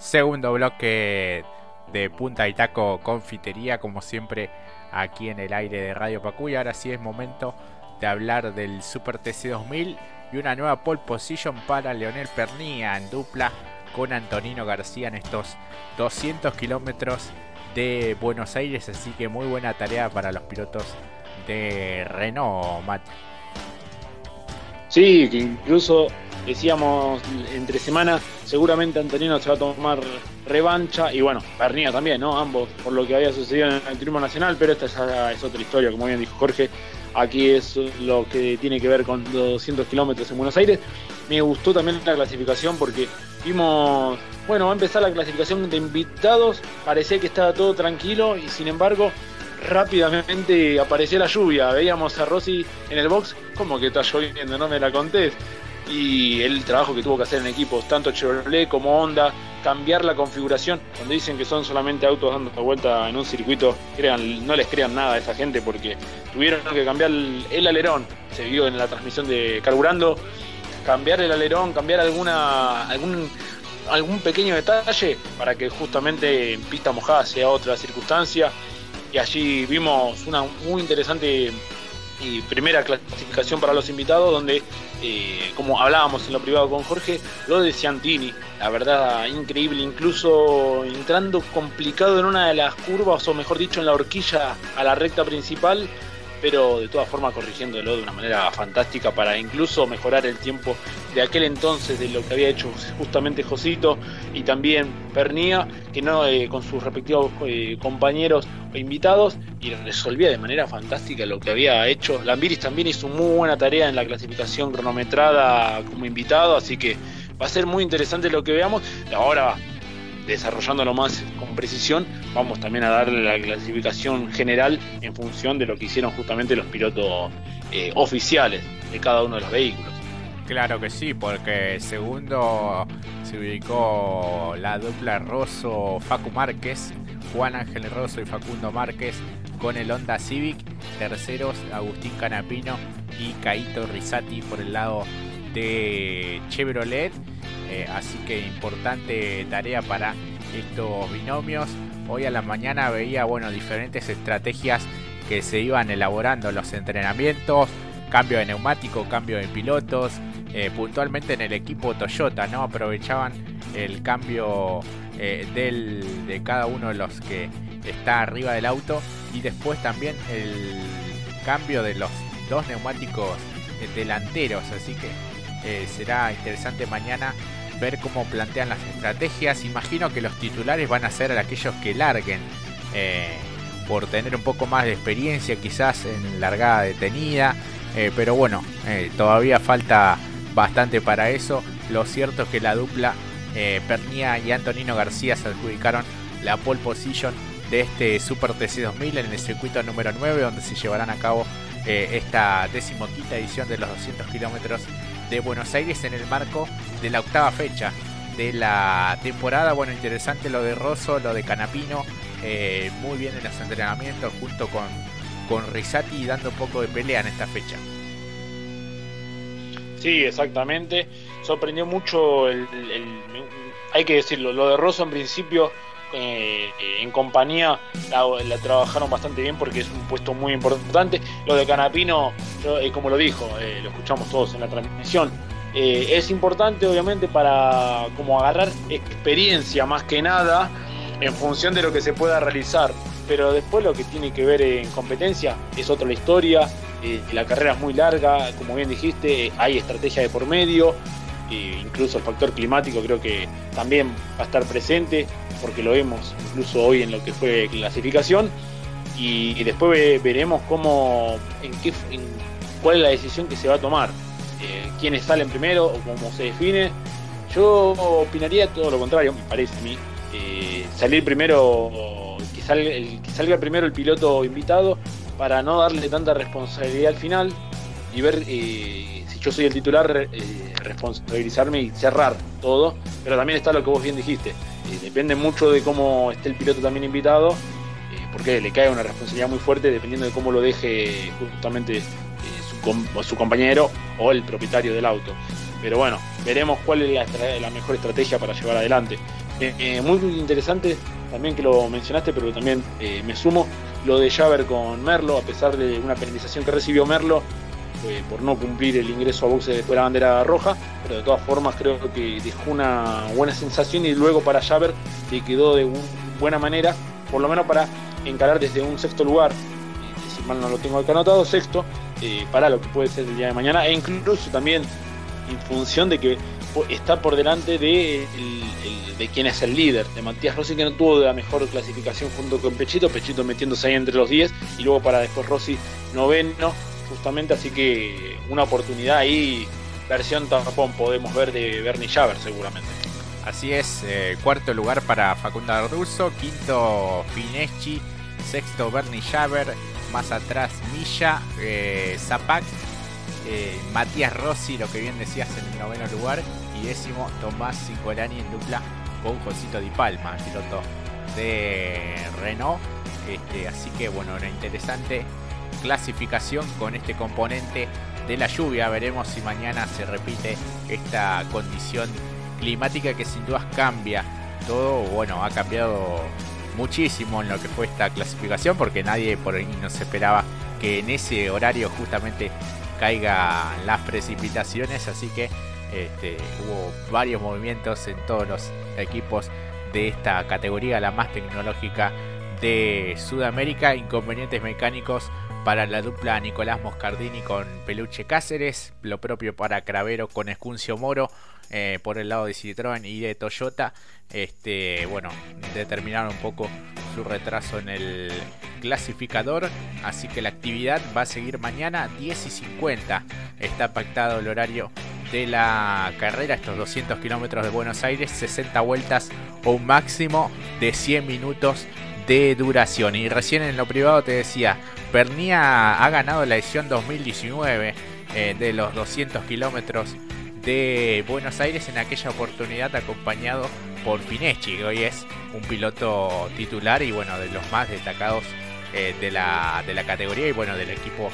Segundo bloque de Punta y Taco Confitería, como siempre aquí en el aire de Radio Pacuy. Ahora sí es momento de hablar del Super TC 2000 y una nueva pole position para Leonel Pernía en dupla con Antonino García en estos 200 kilómetros de Buenos Aires. Así que muy buena tarea para los pilotos de Renault, Matt. Sí, que incluso decíamos entre semana, seguramente Antonino se va a tomar revancha y bueno, Pernía también, ¿no? Ambos por lo que había sucedido en el Turismo Nacional, pero esta es, otra historia, como bien dijo Jorge. Aquí es lo que tiene que ver con 200 kilómetros en Buenos Aires. Me gustó también la clasificación porque vimos, bueno, va a empezar la clasificación de invitados, parecía que estaba todo tranquilo y sin embargo rápidamente apareció la lluvia. Veíamos a Rossi en el box, como que está lloviendo, no me la contés. Y el trabajo que tuvo que hacer en equipos, tanto Chevrolet como Honda, cambiar la configuración. Cuando dicen que son solamente autos dando vuelta en un circuito, crean, no les crean nada a esa gente porque tuvieron que cambiar el, alerón. Se vio en la transmisión de Carburando, cambiar el alerón, cambiar alguna algún algún pequeño detalle para que justamente en pista mojada sea otra circunstancia y allí vimos una muy interesante y primera clasificación para los invitados donde eh, como hablábamos en lo privado con Jorge lo de Ciantini la verdad increíble incluso entrando complicado en una de las curvas o mejor dicho en la horquilla a la recta principal pero de todas formas corrigiéndolo de una manera fantástica para incluso mejorar el tiempo de aquel entonces de lo que había hecho justamente Josito y también Pernía, que no eh, con sus respectivos eh, compañeros o invitados y resolvía de manera fantástica lo que había hecho. Lambiris también hizo muy buena tarea en la clasificación cronometrada como invitado, así que va a ser muy interesante lo que veamos. Ahora desarrollándolo más con precisión, vamos también a darle la clasificación general en función de lo que hicieron justamente los pilotos eh, oficiales de cada uno de los vehículos. Claro que sí, porque segundo se ubicó la dupla Rosso Facu Márquez, Juan Ángel Rosso y Facundo Márquez con el Honda Civic. Terceros Agustín Canapino y Caito Risati por el lado de Chevrolet. Eh, así que importante tarea para estos binomios. Hoy a la mañana veía bueno, diferentes estrategias que se iban elaborando los entrenamientos, cambio de neumático, cambio de pilotos, eh, puntualmente en el equipo Toyota, ¿no? Aprovechaban el cambio eh, del, de cada uno de los que está arriba del auto y después también el cambio de los dos neumáticos delanteros, así que será interesante mañana ver cómo plantean las estrategias. Imagino que los titulares van a ser aquellos que larguen eh, por tener un poco más de experiencia, quizás en largada detenida. Eh, pero bueno, eh, todavía falta bastante para eso. Lo cierto es que la dupla Pernía y Antonino García se adjudicaron la pole position de este Super TC 2000 en el circuito número 9, donde se llevarán a cabo esta decimoquinta edición de los 200 kilómetros de Buenos Aires en el marco de la octava fecha de la temporada. Bueno, interesante lo de Rosso, lo de Canapino, eh, muy bien en los entrenamientos junto con, con Risati dando un poco de pelea en esta fecha. Sí, exactamente. Sorprendió mucho el, hay que decirlo, lo de Rosso en principio eh, en compañía la, trabajaron bastante bien porque es un puesto muy importante. Lo de Canapino, eh, como lo dijo, eh, lo escuchamos todos en la transmisión, es importante obviamente para como agarrar experiencia más que nada en función de lo que se pueda realizar. Pero después lo que tiene que ver en competencia es otra la historia. la carrera es muy larga, como bien dijiste, hay estrategia de por medio. incluso el factor climático creo que también va a estar presente porque lo vemos incluso hoy en lo que fue clasificación. Y, después veremos cómo, en qué, cuál es la decisión que se va a tomar, eh, quiénes salen primero o cómo se define. Yo opinaría todo lo contrario, me parece a mí. Eh, salir primero, que salga, el, que salga primero el piloto invitado para no darle tanta responsabilidad al final y ver eh, si yo soy el titular, responsabilizarme y cerrar todo. Pero también está lo que vos bien dijiste, eh, depende mucho de cómo esté el piloto también invitado, eh, porque le cae una responsabilidad muy fuerte dependiendo de cómo lo deje justamente eh, su, compañero o el propietario del auto. Pero bueno, veremos cuál es la, mejor estrategia para llevar adelante. Muy interesante también que lo mencionaste, pero también me sumo lo de Javer con Merlo, a pesar de una penalización que recibió Merlo, por no cumplir el ingreso a boxe después de la bandera roja, pero de todas formas creo que dejó una buena sensación y luego para Javer le quedó de buena manera, por lo menos para encarar desde un sexto lugar, eh, si mal no lo tengo acá anotado, sexto, eh, para lo que puede ser el día de mañana, e incluso también en función de que está por delante de, de quien es el líder, de Matías Rossi, que no tuvo la mejor clasificación junto con Pechito, Pechito metiéndose ahí entre los 10, y luego para después Rossi noveno, justamente, así que una oportunidad ahí, versión tapón, podemos ver de Bernie Javer seguramente. Así es, eh, cuarto lugar para Facundo Arduzo, quinto Fineschi, sexto Bernie Javer, más atrás Milla, eh, Zapac, eh, Matías Rossi, lo que bien decías en el noveno lugar, y décimo Tomás Cicolani en dupla con Josito Di Palma, piloto de Renault. Este, así que bueno, una interesante clasificación con este componente de la lluvia. Veremos si mañana se repite esta condición climática que sin dudas cambia todo. Bueno, ha cambiado muchísimo en lo que fue esta clasificación porque nadie por ahí nos esperaba que en ese horario justamente caigan las precipitaciones. Así que este, hubo varios movimientos en todos los equipos de esta categoría, la más tecnológica de Sudamérica. Inconvenientes mecánicos para la dupla Nicolás Moscardini con Peluche Cáceres, lo propio para Cravero con Escuncio Moro eh, por el lado de Citroën y de Toyota. Este, bueno, determinaron un poco su retraso en el clasificador, así que la actividad va a seguir mañana 10 y 50. Está pactado el horario de la carrera, estos 200 kilómetros de Buenos Aires, 60 vueltas o un máximo de 100 minutos de duración. Y recién en lo privado te decía, Pernia ha ganado la edición 2019 eh, de los 200 kilómetros de Buenos Aires en aquella oportunidad acompañado por Fineschi, que hoy es un piloto titular y bueno, de los más destacados eh, de, la, de la categoría y bueno, del equipo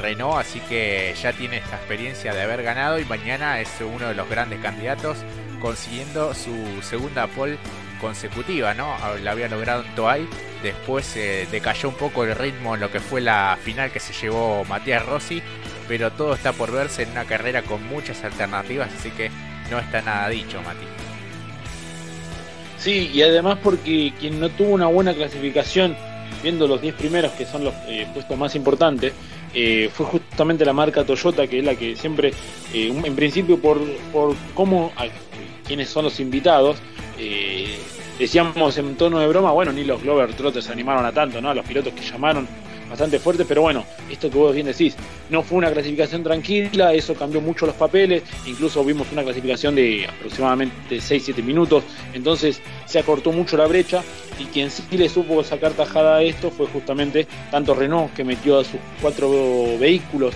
Renault, así que ya tiene esta experiencia de haber ganado y mañana es uno de los grandes candidatos consiguiendo su segunda pole consecutiva, ¿no? La había logrado en Toay, después eh, decayó un poco el ritmo en lo que fue la final que se llevó Matías Rossi, pero todo está por verse en una carrera con muchas alternativas, así que no está nada dicho, Mati. Sí, y además porque quien no tuvo una buena clasificación, viendo los 10 primeros que son los eh, puestos más importantes, eh, fue justamente la marca Toyota, que es la que siempre, en principio por, por cómo, quiénes son los invitados, eh, decíamos en tono de broma, bueno, ni los Glover Trotters se animaron a tanto, ¿no? Los pilotos que llamaron bastante fuertes, pero bueno, esto que vos bien decís, no fue una clasificación tranquila, eso cambió mucho los papeles, incluso vimos una clasificación de aproximadamente 6-7 minutos, entonces se acortó mucho la brecha y quien sí le supo sacar tajada a esto fue justamente tanto Renault que metió a sus cuatro vehículos,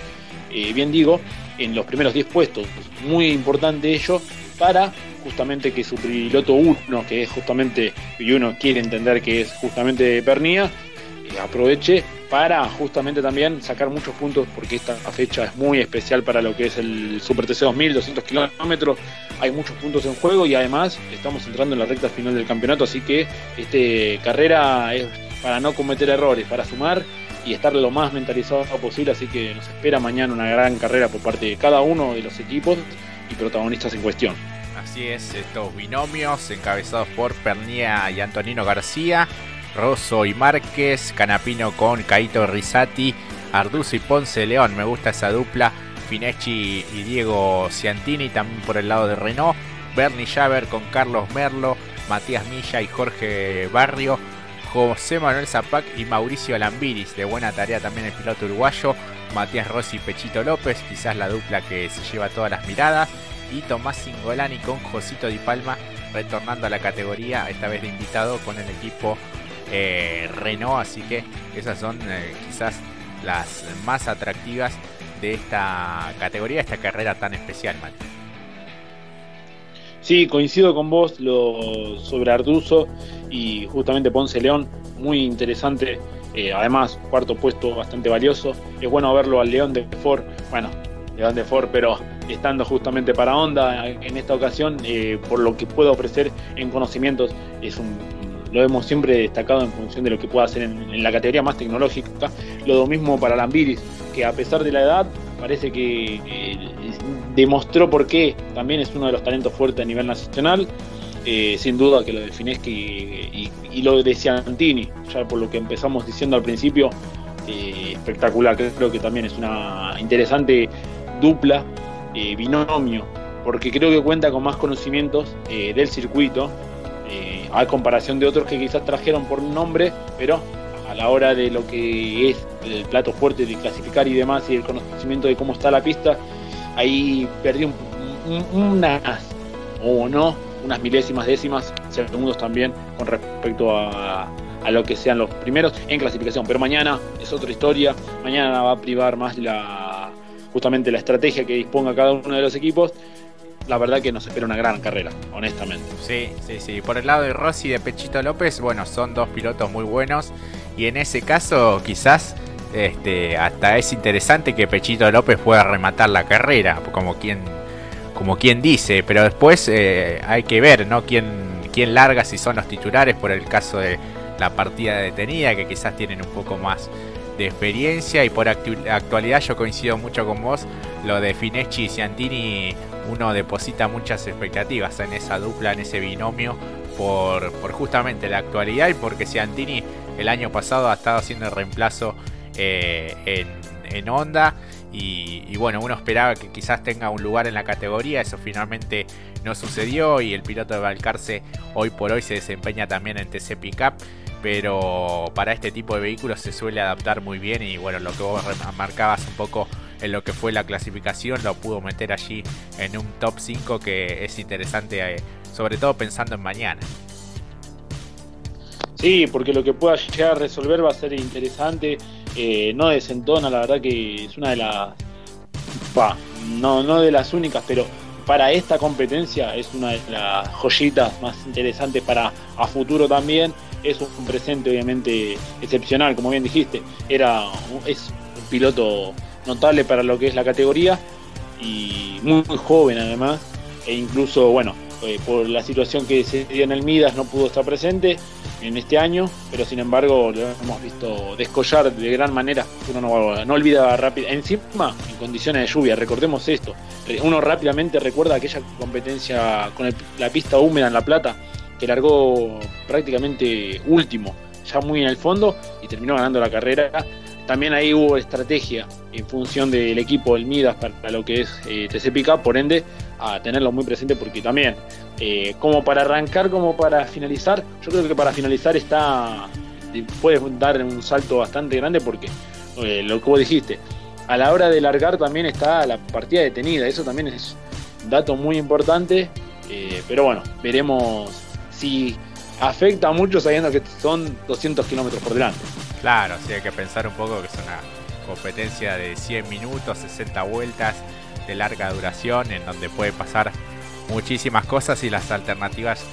eh, bien digo, en los primeros 10 puestos, muy importante ello para justamente que su piloto 1, que es justamente, y uno quiere entender que es justamente Pernía, eh, aproveche para justamente también sacar muchos puntos, porque esta fecha es muy especial para lo que es el Super TC 2000, 200 kilómetros, hay muchos puntos en juego y además estamos entrando en la recta final del campeonato, así que esta carrera es para no cometer errores, para sumar y estar lo más mentalizado posible, así que nos espera mañana una gran carrera por parte de cada uno de los equipos y protagonistas en cuestión. Así es, estos binomios encabezados por Pernia y Antonino García, Rosso y Márquez, Canapino con Caito Risati, Arduzo y Ponce León. Me gusta esa dupla. Fineschi y Diego Ciantini también por el lado de Renault. Bernie Javer con Carlos Merlo, Matías Milla y Jorge Barrio. José Manuel Zapac y Mauricio Lambiris. De buena tarea también el piloto uruguayo. Matías Rossi y Pechito López. Quizás la dupla que se lleva todas las miradas y Tomás Singolani con Josito Di Palma retornando a la categoría, esta vez de invitado con el equipo eh, Renault, así que esas son eh, quizás las más atractivas de esta categoría, esta carrera tan especial, Mati. Sí, coincido con vos sobre Arduzo y justamente Ponce León, muy interesante. Eh, además, cuarto puesto bastante valioso. Es bueno verlo al León de Ford, bueno, León de Ford, pero estando justamente para Honda en esta ocasión, eh, por lo que puede ofrecer en conocimientos, es un, lo hemos siempre destacado en función de lo que pueda hacer en, la categoría más tecnológica. Lo mismo para Lambiris, que a pesar de la edad, parece que eh, demostró por qué también es uno de los talentos fuertes a nivel nacional. Eh, sin duda que lo de Fineschi y, lo de Ciantini, ya por lo que empezamos diciendo al principio, eh, espectacular. Creo que también es una interesante dupla, binomio, porque creo que cuenta con más conocimientos del circuito, a comparación de otros que quizás trajeron por nombre, pero a la hora de lo que es el plato fuerte de clasificar y demás y el conocimiento de cómo está la pista, ahí perdí unas, o no, unas milésimas, décimas, segundos también con respecto a, a lo que sean los primeros en clasificación. Pero mañana es otra historia, mañana va a privar más la justamente la estrategia que disponga cada uno de los equipos la verdad que nos espera una gran carrera, honestamente. Sí, sí, sí. Por el lado de Rossi y de Pechito López, bueno, son dos pilotos muy buenos. Y en ese caso, quizás este, hasta es interesante que Pechito López pueda rematar la carrera, como quien, como quien dice, pero después eh, hay que ver ¿no? quién, quién larga, si son los titulares, por el caso de la partida detenida, que quizás tienen un poco más de experiencia y por actualidad yo coincido mucho con vos, lo de Fineschi y Ciantini uno deposita muchas expectativas en esa dupla, en ese binomio, por, por justamente la actualidad y porque Ciantini el año pasado ha estado haciendo el reemplazo eh, en, en Honda. Y, bueno, uno esperaba que quizás tenga un lugar en la categoría, eso finalmente no sucedió y el piloto de Valcarce hoy por hoy se desempeña también en TC Pickup, pero para este tipo de vehículos se suele adaptar muy bien y bueno, lo que vos marcabas un poco en lo que fue la clasificación lo pudo meter allí en un top 5 que es interesante, eh, sobre todo pensando en mañana. Sí, porque lo que pueda llegar a resolver va a ser interesante. Eh, no desentona, la verdad que es una de las. no, no de las únicas, pero para esta competencia es una de las joyitas más interesantes para a futuro también. Es un presente obviamente excepcional, como bien dijiste. Era es un piloto notable para lo que es la categoría y muy, joven además. E incluso, bueno, eh, por la situación que se dio en el Midas no pudo estar presente en este año, pero sin embargo lo hemos visto descollar de gran manera. Uno no, no olvida rápido, encima en condiciones de lluvia, recordemos esto. Uno rápidamente recuerda aquella competencia con la pista húmeda en La Plata, que largó prácticamente último, ya muy en el fondo, y terminó ganando la carrera. También ahí hubo estrategia en función del equipo del Midas para lo que es eh, TC por ende a tenerlo muy presente porque también, eh, como para arrancar, como para finalizar, yo creo que para finalizar está, puedes dar un salto bastante grande porque eh, lo que vos dijiste, a la hora de largar también está la partida detenida, eso también es un dato muy importante, eh, pero bueno, veremos si afecta mucho sabiendo que son 200 kilómetros por delante. Claro, sí hay que pensar un poco que es una competencia de 100 minutos, 60 vueltas de larga duración en donde puede pasar muchísimas cosas y las alternativas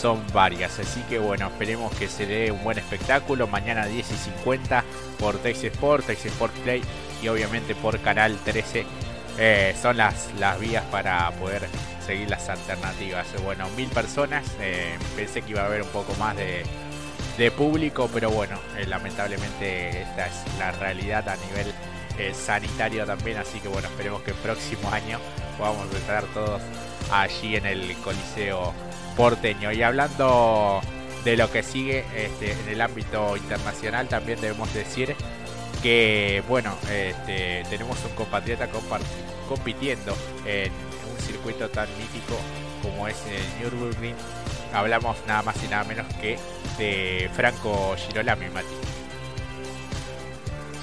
son varias. Así que bueno, esperemos que se dé un buen espectáculo. Mañana 10 y 50 por Texas Sport, Texas Sport Play y obviamente por Canal 13. Eh, son las, las vías para poder seguir las alternativas. Bueno, mil personas. Eh, pensé que iba a haber un poco más de, de público, pero bueno, eh, lamentablemente esta es la realidad a nivel eh, sanitario también, así que bueno, esperemos que el próximo año podamos estar todos allí en el Coliseo porteño. Y hablando de lo que sigue este, en el ámbito internacional, también debemos decir que bueno, este, tenemos un compatriota compitiendo en un circuito tan mítico como es el Nürburgring. Hablamos nada más y nada menos que de Franco Girolami, Mati.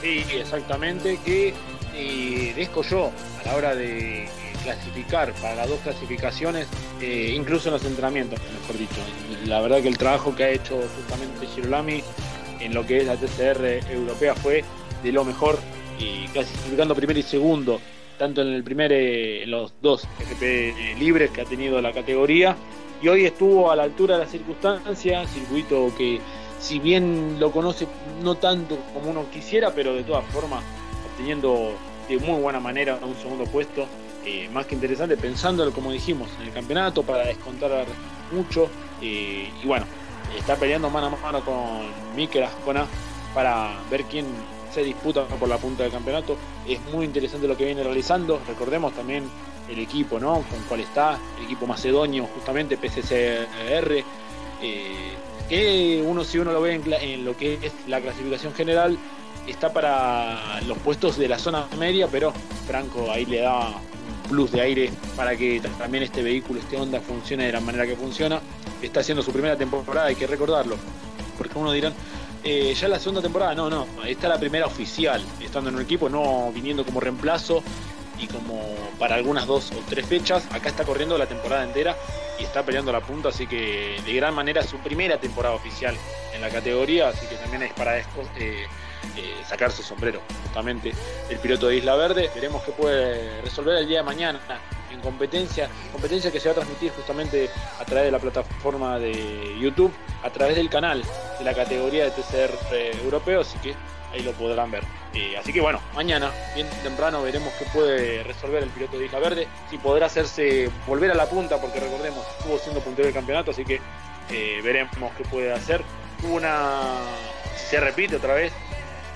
Sí, exactamente, que eh, descolló a la hora de eh, clasificar para las dos clasificaciones, eh, incluso en los entrenamientos, mejor dicho. La verdad que el trabajo que ha hecho justamente Girolami en lo que es la TCR europea fue de lo mejor, y clasificando primero y segundo, tanto en el primer, en los dos GP libres que ha tenido la categoría, y hoy estuvo a la altura de la circunstancia, circuito que si bien lo conoce no tanto como uno quisiera, pero de todas formas obteniendo de muy buena manera un segundo puesto eh, más que interesante, pensándolo como dijimos, en el campeonato para descontar mucho. y bueno, está peleando mano a mano con Mikel Ascona para ver quién se disputa por la punta del campeonato. Es muy interesante lo que viene realizando. Recordemos también el equipo, ¿no? Con cuál está, el equipo macedonio, justamente PCCR. Eh, que uno, si uno lo ve en, lo que es la clasificación general, está para los puestos de la zona media, pero Franco ahí le da un plus de aire para que también este vehículo, este Honda, funcione de la manera que funciona. Está haciendo su primera temporada, hay que recordarlo. Porque uno dirán, eh, ya la segunda temporada, no, no, está la primera oficial, estando en un equipo, no viniendo como reemplazo y como para algunas dos o tres fechas. Acá está corriendo la temporada entera y está peleando la punta, así que de gran manera su primera temporada oficial en la categoría, así que también es para eh, eh, sacar su sombrero, justamente el piloto de Isla Verde. Veremos qué puede resolver el día de mañana en competencia, competencia que se va a transmitir justamente a través de la plataforma de YouTube, a través del canal de la categoría de TCR eh, europeo, así que ahí lo podrán ver. Eh, así que bueno, mañana, bien temprano, veremos qué puede resolver el piloto de Isla Verde, si podrá hacerse volver a la punta, porque recordemos, estuvo siendo puntero del campeonato, así que eh, veremos qué puede hacer. Una, se repite otra vez,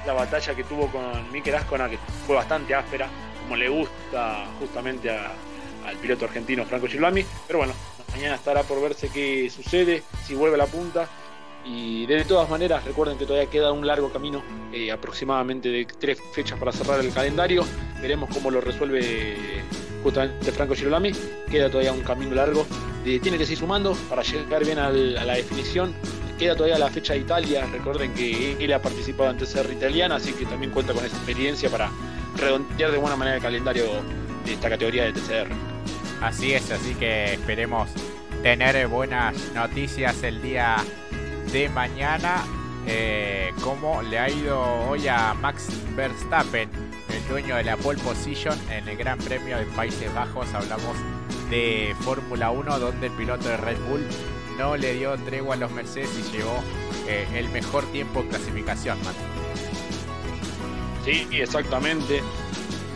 la batalla que tuvo con Mikel Ascona, que fue bastante áspera, como le gusta justamente al piloto argentino Franco Chilami, pero bueno, mañana estará por verse qué sucede, si vuelve a la punta y de todas maneras, recuerden que todavía queda un largo camino, eh, aproximadamente de tres fechas para cerrar el calendario. Veremos cómo lo resuelve justamente Franco Girolami. Queda todavía un camino largo. Eh, tiene que seguir sumando para llegar bien a la definición. Queda todavía la fecha de Italia. Recuerden que él ha participado en TCR italiana, así que también cuenta con esa experiencia para redondear de buena manera el calendario de esta categoría de TCR. Así es, así que esperemos tener buenas noticias el día de mañana. Eh, cómo le ha ido hoy a Max Verstappen, el dueño de la pole position en el Gran Premio de Países Bajos. Hablamos de Fórmula 1, donde el piloto de Red Bull no le dio tregua a los Mercedes y llevó eh, el mejor tiempo en clasificación. Sí, exactamente.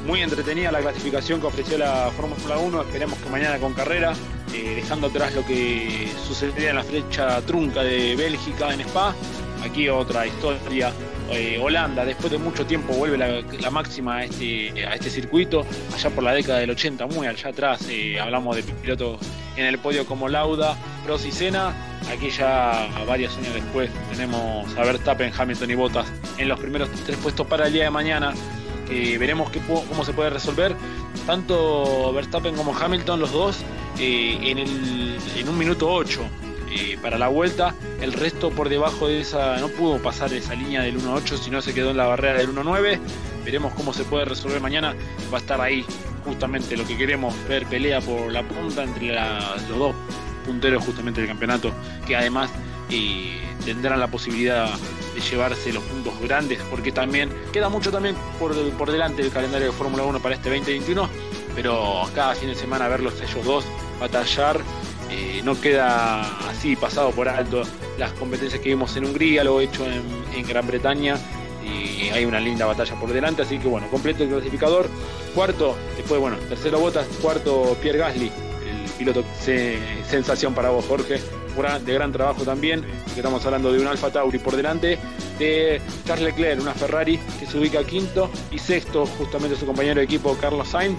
Muy entretenida la clasificación que ofreció la Fórmula 1. Esperemos que mañana con carrera eh, dejando atrás lo que sucedía en la flecha trunca de Bélgica en Spa. Aquí otra historia. Eh, Holanda, después de mucho tiempo, vuelve la, máxima a este, a este circuito, allá por la década del 80, muy allá atrás. Eh, hablamos de pilotos en el podio como Lauda, Prost y Senna. Aquí ya varios años después tenemos a Verstappen, Hamilton y Bottas en los primeros tres puestos para el día de mañana. veremos cómo se puede resolver. Tanto Verstappen como Hamilton, los dos, eh, en, un minuto 8 eh, para la vuelta. El resto por debajo de esa, no pudo pasar esa línea del 1.8, sino se quedó en la barrera del 1.9. Veremos cómo se puede resolver mañana. Va a estar ahí justamente lo que queremos, ver pelea por la punta entre los dos punteros justamente del campeonato, que además eh, tendrán la posibilidad de llevarse los puntos grandes, porque también queda mucho también por, por delante del calendario de Fórmula 1 para este 2021, pero cada fin de semana verlos ellos dos batallar. Eh, no queda así pasado por alto las competencias que vimos en Hungría, lo he hecho en, Gran Bretaña y hay una linda batalla por delante, así que bueno, completo el clasificador. Cuarto, después bueno, tercero Botas, cuarto Pierre Gasly, el piloto sensación para vos Jorge, de gran trabajo también, estamos hablando de un Alfa Tauri por delante, de Charles Leclerc, una Ferrari que se ubica quinto y sexto justamente su compañero de equipo Carlos Sainz,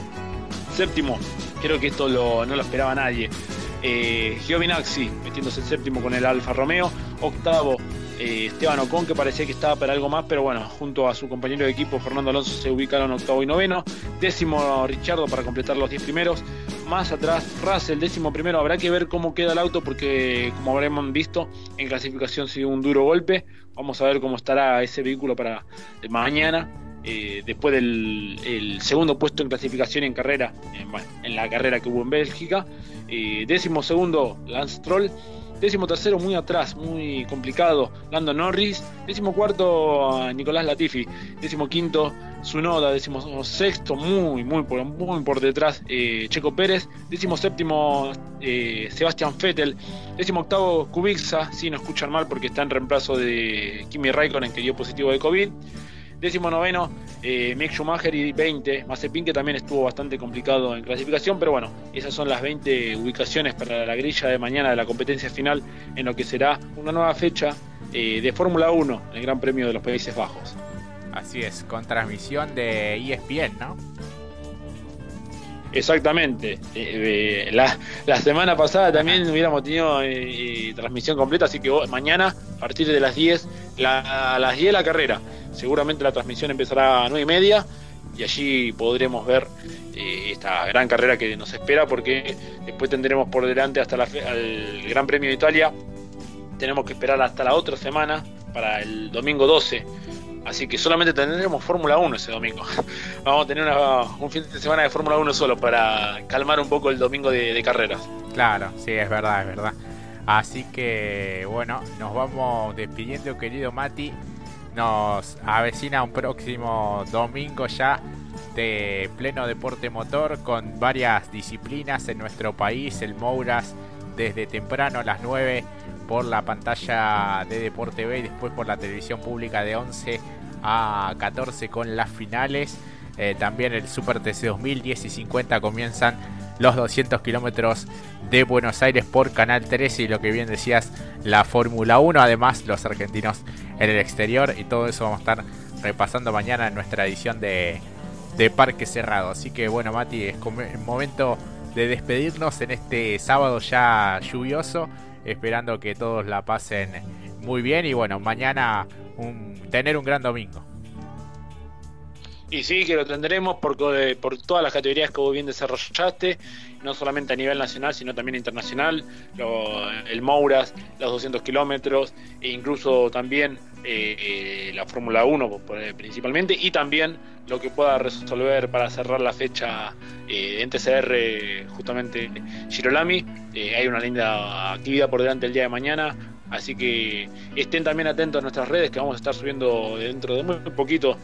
séptimo Creo que esto no lo esperaba nadie. Eh, Giovinazzi metiéndose el séptimo con el Alfa Romeo. Octavo, eh, Esteban Ocon, que parecía que estaba para algo más, pero bueno, junto a su compañero de equipo Fernando Alonso se ubicaron octavo y noveno. Décimo, Richardo para completar los diez primeros. Más atrás, Russell, décimo primero. Habrá que ver cómo queda el auto, porque como habremos visto, en clasificación sido un duro golpe. Vamos a ver cómo estará ese vehículo para mañana. Eh, después del segundo puesto en clasificación en carrera, en, la carrera que hubo en Bélgica. Eh, segundo, Lance Troll. Décimo tercero, muy atrás, muy complicado, Lando Norris. Décimo cuarto, Nicolás Latifi. Décimo quinto, Sunoda. Décimo sexto, muy, muy, por, muy por detrás, eh, Checo Pérez. Décimo séptimo, Sebastián Vettel. Décimo octavo, Kubica. Si no escuchan mal porque está en reemplazo de Kimi Raikkonen, que dio positivo de COVID. Décimo noveno, eh, Mick Schumacher y 20, Mazepin que también estuvo bastante complicado en clasificación, pero bueno, esas son las 20 ubicaciones para la grilla de mañana de la competencia final en lo que será una nueva fecha eh, de Fórmula 1 en el Gran Premio de los Países Bajos. Así es, con transmisión de ESPN, ¿no? Exactamente. Eh, eh, la, semana pasada también hubiéramos tenido eh, transmisión completa, así que mañana, partir de las 10, a las 10 la carrera. Seguramente la transmisión empezará a 9 y media y allí podremos ver esta gran carrera que nos espera porque después tendremos por delante hasta el Gran Premio de Italia. Tenemos que esperar hasta la otra semana para el domingo 12 Así que solamente tendremos Fórmula 1 ese domingo. Vamos a tener un fin de semana de Fórmula 1 solo para calmar un poco el domingo de, carreras. Claro, sí, es verdad, es verdad. Así que bueno, nos vamos despidiendo, querido Mati. Nos avecina un próximo domingo ya de pleno deporte motor con varias disciplinas en nuestro país. El Mouras desde temprano a las 9 por la pantalla de Deporte B y después por la televisión pública de 11 a 14 con las finales. Eh, también el Super TC 2010 y 50 comienzan los 200 kilómetros de Buenos Aires por Canal 13 y lo que bien decías, la Fórmula 1. Además, los argentinos en el exterior y todo eso vamos a estar repasando mañana en nuestra edición de, de Parque Cerrado. Así que bueno, Mati, es momento de despedirnos en este sábado ya lluvioso esperando que todos la pasen muy bien y bueno, mañana tener un gran domingo. Y sí, que lo tendremos por, por todas las categorías que vos bien desarrollaste, no solamente a nivel nacional, sino también internacional, el Mouras, los 200 kilómetros, e incluso también eh, la Fórmula 1 principalmente, y también lo que pueda resolver para cerrar la fecha eh, en TCR, justamente Girolami. Eh, hay una linda actividad por delante el día de mañana, Así que estén también atentos a nuestras redes que vamos a estar subiendo dentro de muy poquito,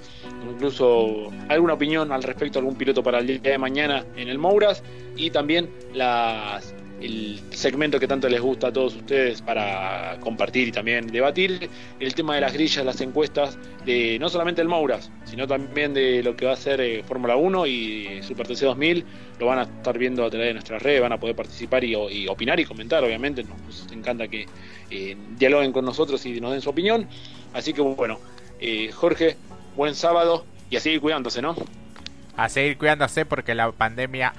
incluso alguna opinión al respecto algún piloto para el día de mañana en el Mouras y también las el segmento que tanto les gusta a todos ustedes para compartir y también debatir, el tema de las grillas, las encuestas, de no solamente el Mouras, sino también de lo que va a ser eh, Fórmula 1 y Super TC 2000, lo van a estar viendo a través de nuestras redes, van a poder participar y, opinar y comentar, obviamente, nos, encanta que eh, dialoguen con nosotros y nos den su opinión, así que bueno, eh, Jorge, buen sábado y a seguir cuidándose, ¿no? A seguir cuidándose porque la pandemia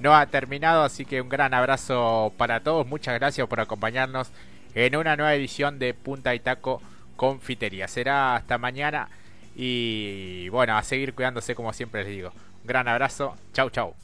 no ha terminado, así que un gran abrazo para todos. Muchas gracias por acompañarnos en una nueva edición de Punta y Taco Confitería. Será hasta mañana y bueno, a seguir cuidándose como siempre les digo. Un gran abrazo. Chau, chau.